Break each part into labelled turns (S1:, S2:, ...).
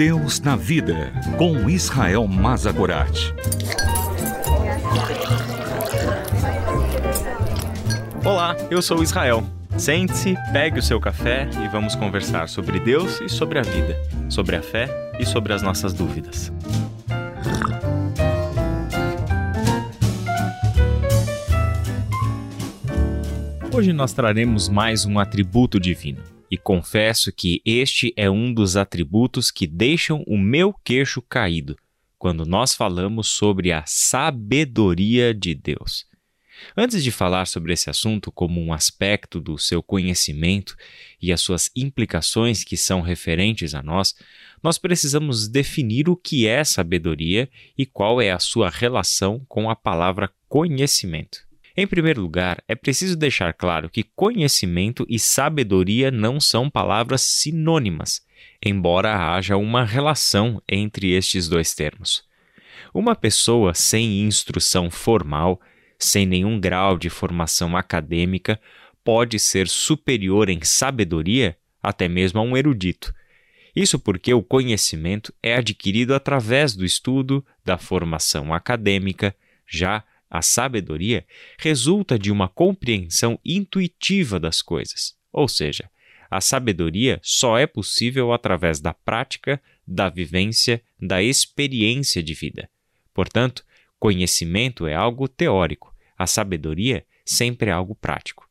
S1: Deus na Vida, com Israel Mazagorat.
S2: Olá, eu sou Israel. Sente-se, pegue o seu café e vamos conversar sobre Deus e sobre a vida, sobre a fé e sobre as nossas dúvidas. Hoje nós traremos mais um atributo divino. E confesso que este é um dos atributos que deixam o meu queixo caído quando nós falamos sobre a sabedoria de Deus. Antes de falar sobre esse assunto como um aspecto do seu conhecimento e as suas implicações que são referentes a nós, nós precisamos definir o que é sabedoria e qual é a sua relação com a palavra conhecimento. Em primeiro lugar, é preciso deixar claro que conhecimento e sabedoria não são palavras sinônimas, embora haja uma relação entre estes dois termos. Uma pessoa sem instrução formal, sem nenhum grau de formação acadêmica, pode ser superior em sabedoria até mesmo a um erudito. Isso porque o conhecimento é adquirido através do estudo, da formação acadêmica, já a sabedoria resulta de uma compreensão intuitiva das coisas, ou seja, a sabedoria só é possível através da prática, da vivência, da experiência de vida. Portanto, conhecimento é algo teórico, a sabedoria sempre é algo prático.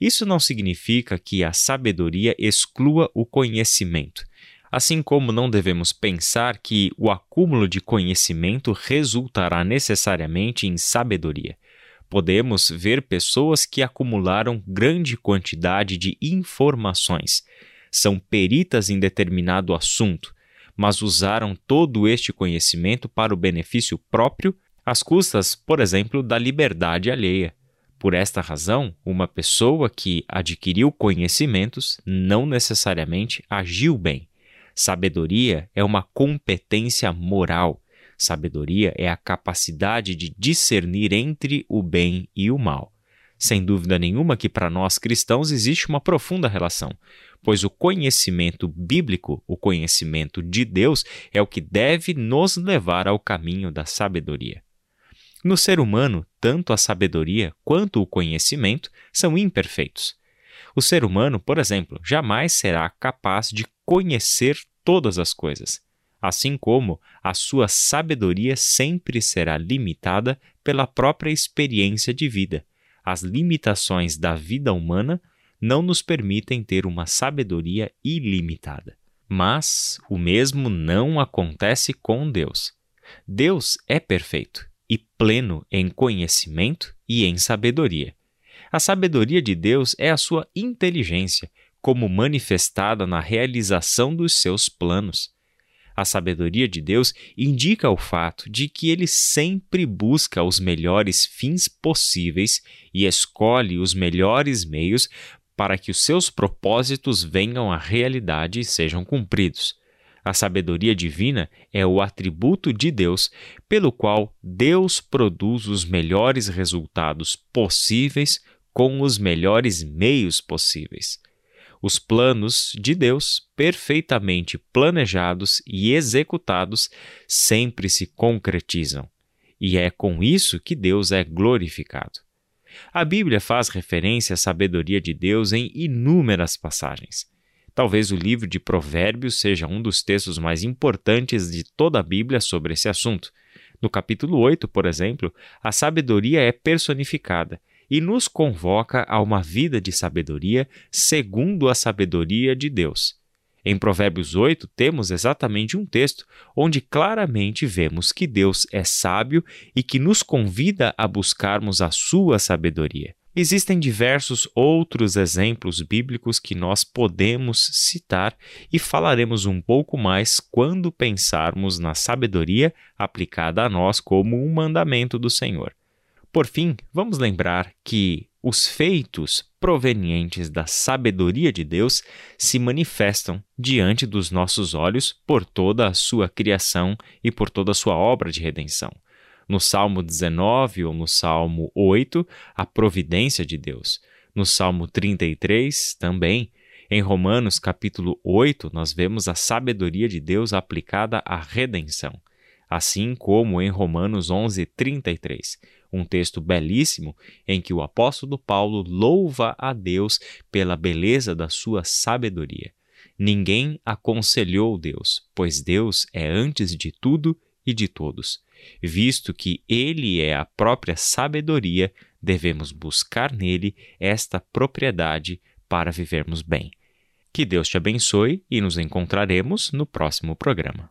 S2: Isso não significa que a sabedoria exclua o conhecimento, Assim como não devemos pensar que o acúmulo de conhecimento resultará necessariamente em sabedoria. Podemos ver pessoas que acumularam grande quantidade de informações, são peritas em determinado assunto, mas usaram todo este conhecimento para o benefício próprio, às custas, por exemplo, da liberdade alheia. Por esta razão, uma pessoa que adquiriu conhecimentos não necessariamente agiu bem. Sabedoria é uma competência moral. Sabedoria é a capacidade de discernir entre o bem e o mal. Sem dúvida nenhuma que para nós cristãos existe uma profunda relação, pois o conhecimento bíblico, o conhecimento de Deus, é o que deve nos levar ao caminho da sabedoria. No ser humano, tanto a sabedoria quanto o conhecimento são imperfeitos. O ser humano, por exemplo, jamais será capaz de conhecer todas as coisas, assim como a sua sabedoria sempre será limitada pela própria experiência de vida. As limitações da vida humana não nos permitem ter uma sabedoria ilimitada. Mas o mesmo não acontece com Deus. Deus é perfeito e pleno em conhecimento e em sabedoria. A sabedoria de Deus é a sua inteligência, como manifestada na realização dos seus planos. A sabedoria de Deus indica o fato de que ele sempre busca os melhores fins possíveis e escolhe os melhores meios para que os seus propósitos venham à realidade e sejam cumpridos. A sabedoria divina é o atributo de Deus pelo qual Deus produz os melhores resultados possíveis com os melhores meios possíveis. Os planos de Deus, perfeitamente planejados e executados, sempre se concretizam. E é com isso que Deus é glorificado. A Bíblia faz referência à sabedoria de Deus em inúmeras passagens. Talvez o livro de Provérbios seja um dos textos mais importantes de toda a Bíblia sobre esse assunto. No capítulo 8, por exemplo, a sabedoria é personificada e nos convoca a uma vida de sabedoria segundo a sabedoria de Deus. Em Provérbios 8, temos exatamente um texto onde claramente vemos que Deus é sábio e que nos convida a buscarmos a sua sabedoria. Existem diversos outros exemplos bíblicos que nós podemos citar e falaremos um pouco mais quando pensarmos na sabedoria aplicada a nós como um mandamento do Senhor. Por fim, vamos lembrar que os feitos provenientes da sabedoria de Deus se manifestam diante dos nossos olhos por toda a sua criação e por toda a sua obra de redenção. No Salmo 19 ou no Salmo 8, a providência de Deus. No Salmo 33, também. Em Romanos capítulo 8, nós vemos a sabedoria de Deus aplicada à redenção, assim como em Romanos 11:33, um texto belíssimo em que o apóstolo Paulo louva a Deus pela beleza da sua sabedoria. Ninguém aconselhou Deus, pois Deus é antes de tudo e de todos. Visto que ele é a própria sabedoria, devemos buscar nele esta propriedade para vivermos bem. Que Deus te abençoe e nos encontraremos no próximo programa.